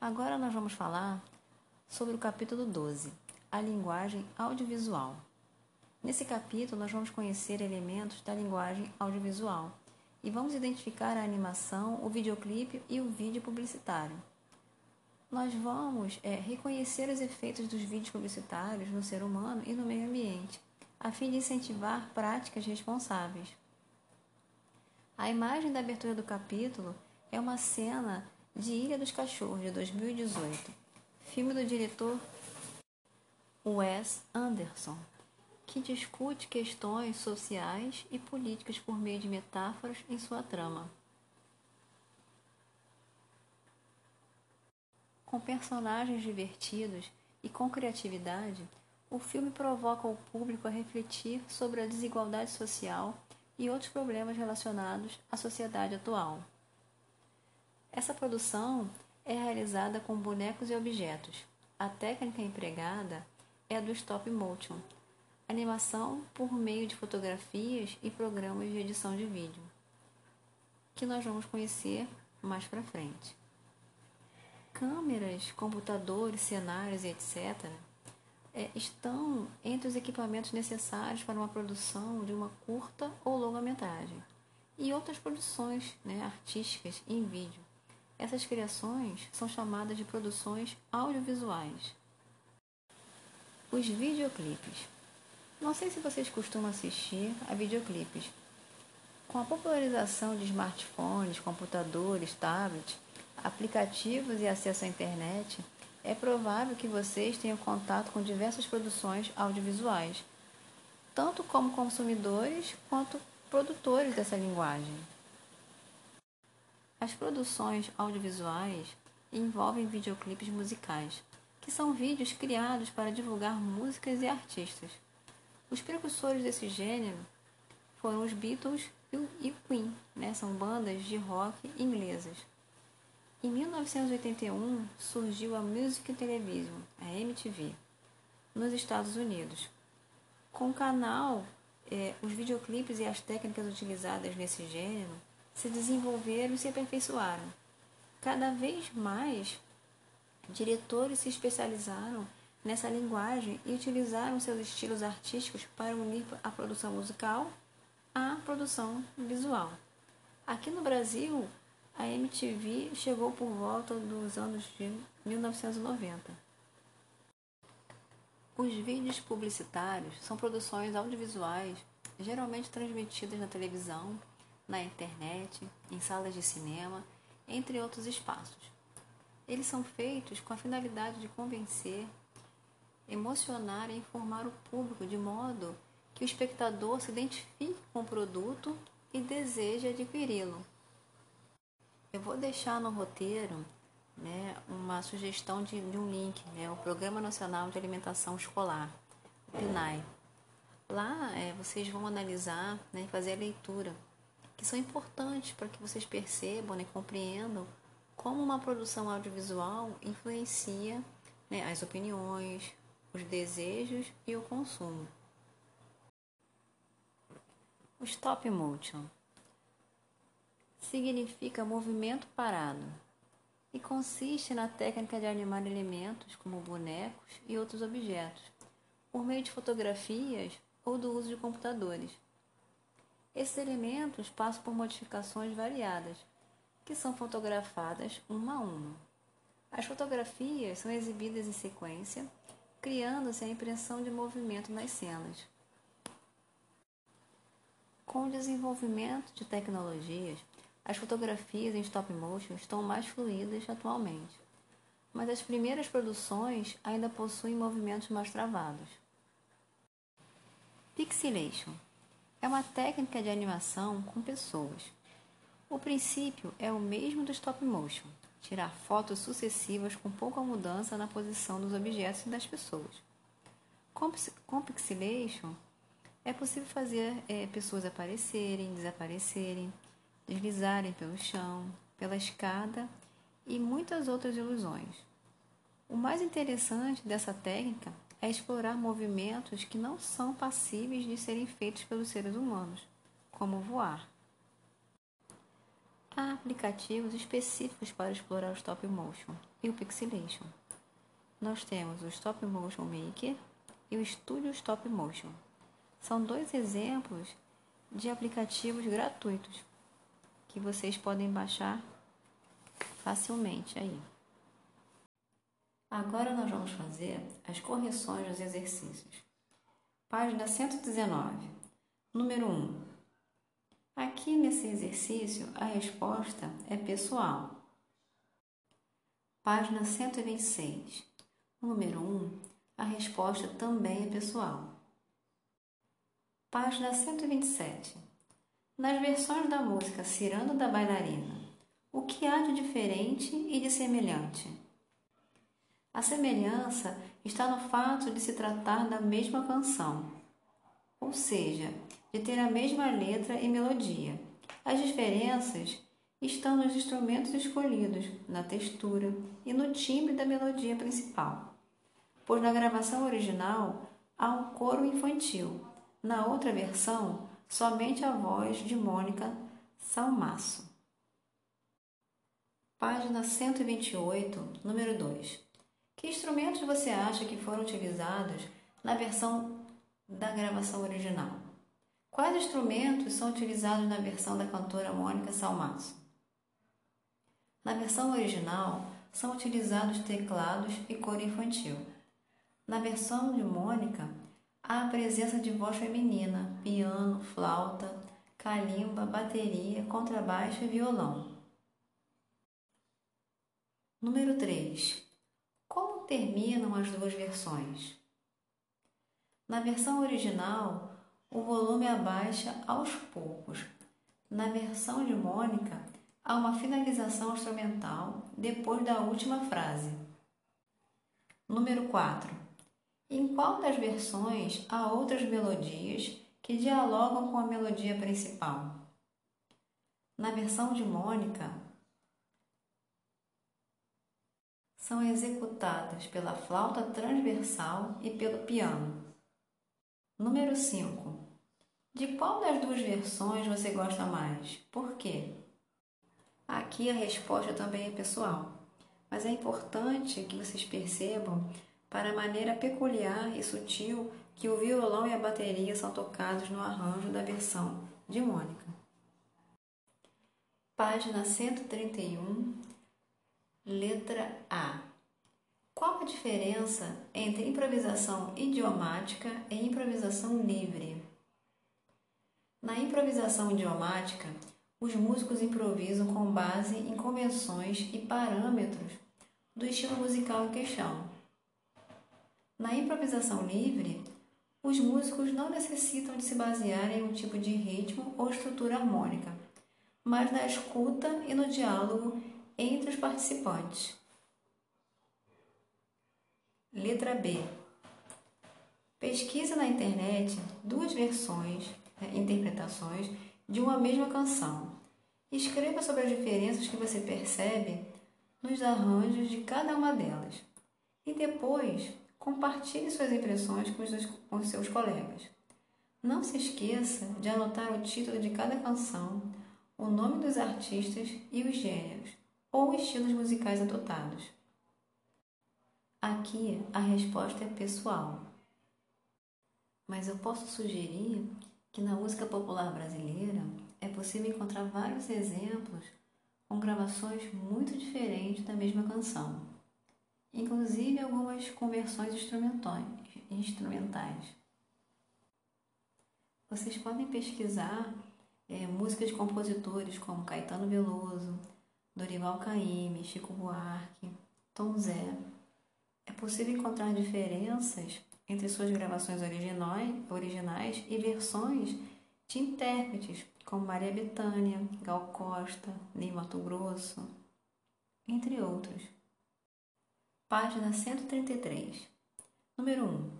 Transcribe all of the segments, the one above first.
Agora nós vamos falar sobre o capítulo 12, a linguagem audiovisual. Nesse capítulo, nós vamos conhecer elementos da linguagem audiovisual e vamos identificar a animação, o videoclipe e o vídeo publicitário. Nós vamos é, reconhecer os efeitos dos vídeos publicitários no ser humano e no meio ambiente, a fim de incentivar práticas responsáveis. A imagem da abertura do capítulo é uma cena de Ilha dos Cachorros, de 2018, filme do diretor Wes Anderson, que discute questões sociais e políticas por meio de metáforas em sua trama. Com personagens divertidos e com criatividade, o filme provoca o público a refletir sobre a desigualdade social e outros problemas relacionados à sociedade atual. Essa produção é realizada com bonecos e objetos. A técnica empregada é a do stop motion, animação por meio de fotografias e programas de edição de vídeo, que nós vamos conhecer mais para frente. Câmeras, computadores, cenários, etc., é, estão entre os equipamentos necessários para uma produção de uma curta ou longa metragem e outras produções né, artísticas em vídeo essas criações são chamadas de produções audiovisuais. Os videoclipes. Não sei se vocês costumam assistir a videoclipes. Com a popularização de smartphones, computadores, tablets, aplicativos e acesso à internet, é provável que vocês tenham contato com diversas produções audiovisuais, tanto como consumidores quanto produtores dessa linguagem. As produções audiovisuais envolvem videoclipes musicais, que são vídeos criados para divulgar músicas e artistas. Os precursores desse gênero foram os Beatles e Queen, né? são bandas de rock inglesas. Em 1981 surgiu a Music Television, a MTV, nos Estados Unidos. Com o canal, eh, os videoclipes e as técnicas utilizadas nesse gênero se desenvolveram e se aperfeiçoaram. Cada vez mais, diretores se especializaram nessa linguagem e utilizaram seus estilos artísticos para unir a produção musical à produção visual. Aqui no Brasil, a MTV chegou por volta dos anos de 1990. Os vídeos publicitários são produções audiovisuais geralmente transmitidas na televisão na internet, em salas de cinema, entre outros espaços. Eles são feitos com a finalidade de convencer, emocionar e informar o público de modo que o espectador se identifique com o produto e deseje adquiri-lo. Eu vou deixar no roteiro né, uma sugestão de, de, um link, né, o Programa Nacional de Alimentação Escolar, o PNAE. Lá é, vocês vão analisar né, e fazer a leitura que são importantes para que vocês percebam e né, compreendam como uma produção audiovisual influencia né, as opiniões, os desejos e o consumo. O stop motion significa movimento parado e consiste na técnica de animar elementos como bonecos e outros objetos por meio de fotografias ou do uso de computadores. Esses elementos passam por modificações variadas, que são fotografadas uma a uma. As fotografias são exibidas em sequência, criando-se a impressão de movimento nas cenas. Com o desenvolvimento de tecnologias, as fotografias em stop motion estão mais fluídas atualmente, mas as primeiras produções ainda possuem movimentos mais travados. Pixelation é uma técnica de animação com pessoas. O princípio é o mesmo do stop motion, tirar fotos sucessivas com pouca mudança na posição dos objetos e das pessoas. Com, com pixelation, é possível fazer é, pessoas aparecerem, desaparecerem, deslizarem pelo chão, pela escada e muitas outras ilusões. O mais interessante dessa técnica é explorar movimentos que não são passíveis de serem feitos pelos seres humanos, como voar. Há aplicativos específicos para explorar o stop motion e o pixelation. Nós temos o Stop Motion Maker e o Studio Stop Motion. São dois exemplos de aplicativos gratuitos que vocês podem baixar facilmente aí. Agora nós vamos fazer as correções dos exercícios. Página 119, número 1. Aqui nesse exercício, a resposta é pessoal. Página 126, número 1. A resposta também é pessoal. Página 127. Nas versões da música Ciranda da Bailarina, o que há de diferente e de semelhante? A semelhança está no fato de se tratar da mesma canção, ou seja, de ter a mesma letra e melodia. As diferenças estão nos instrumentos escolhidos, na textura e no timbre da melodia principal. Pois na gravação original há um coro infantil, na outra versão, somente a voz de Mônica Salmaço. Página 128, número 2. Que instrumentos você acha que foram utilizados na versão da gravação original? Quais instrumentos são utilizados na versão da cantora Mônica Salmaço? Na versão original, são utilizados teclados e coro infantil. Na versão de Mônica, há a presença de voz feminina, piano, flauta, calimba, bateria, contrabaixo e violão. Número 3. Terminam as duas versões? Na versão original, o volume abaixa aos poucos. Na versão de Mônica, há uma finalização instrumental depois da última frase. Número 4. Em qual das versões há outras melodias que dialogam com a melodia principal? Na versão de Mônica, são executadas pela flauta transversal e pelo piano. Número 5. De qual das duas versões você gosta mais? Por quê? Aqui a resposta também é pessoal, mas é importante que vocês percebam para a maneira peculiar e sutil que o violão e a bateria são tocados no arranjo da versão de Mônica. Página 131 Letra A. Qual a diferença entre improvisação idiomática e improvisação livre? Na improvisação idiomática, os músicos improvisam com base em convenções e parâmetros do estilo musical em questão. Na improvisação livre, os músicos não necessitam de se basear em um tipo de ritmo ou estrutura harmônica, mas na escuta e no diálogo entre os participantes. Letra B. Pesquisa na internet duas versões, né, interpretações de uma mesma canção. Escreva sobre as diferenças que você percebe nos arranjos de cada uma delas. E depois, compartilhe suas impressões com os, com os seus colegas. Não se esqueça de anotar o título de cada canção, o nome dos artistas e os gêneros ou estilos musicais adotados. Aqui a resposta é pessoal, mas eu posso sugerir que na música popular brasileira é possível encontrar vários exemplos com gravações muito diferentes da mesma canção, inclusive algumas conversões instrumentais. Vocês podem pesquisar é, músicas de compositores como Caetano Veloso, Dorival Caymmi, Chico Buarque, Tom Zé. É possível encontrar diferenças entre suas gravações originais e versões de intérpretes como Maria Bethânia, Gal Costa, Ney Mato Grosso, entre outros. Página 133. Número 1.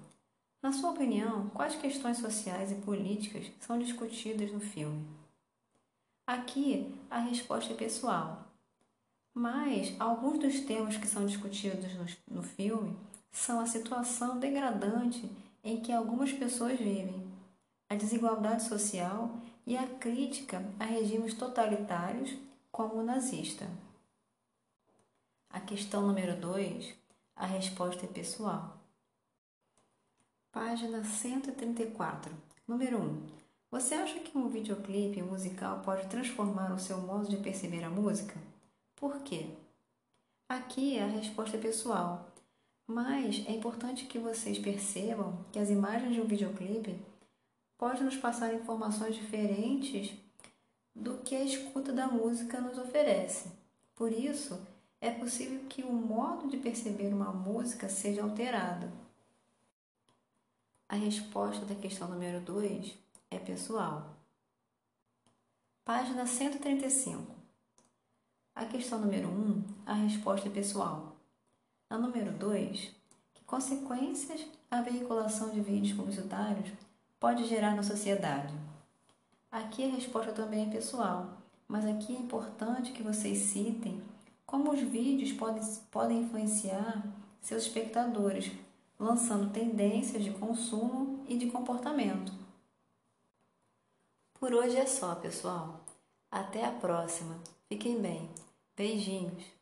Na sua opinião, quais questões sociais e políticas são discutidas no filme? Aqui a resposta é pessoal. Mas alguns dos temas que são discutidos no, no filme são a situação degradante em que algumas pessoas vivem, a desigualdade social e a crítica a regimes totalitários como nazista. A questão número 2, a resposta é pessoal. Página 134. Número 1. Um, você acha que um videoclipe musical pode transformar o seu modo de perceber a música? Por quê? Aqui a resposta é pessoal, mas é importante que vocês percebam que as imagens de um videoclipe podem nos passar informações diferentes do que a escuta da música nos oferece. Por isso, é possível que o modo de perceber uma música seja alterado. A resposta da questão número 2 é pessoal. Página 135. A questão número 1, um, a resposta é pessoal. A número 2, que consequências a veiculação de vídeos publicitários pode gerar na sociedade? Aqui a resposta também é pessoal, mas aqui é importante que vocês citem como os vídeos podem, podem influenciar seus espectadores, lançando tendências de consumo e de comportamento. Por hoje é só, pessoal. Até a próxima. Fiquem bem. Beijinhos.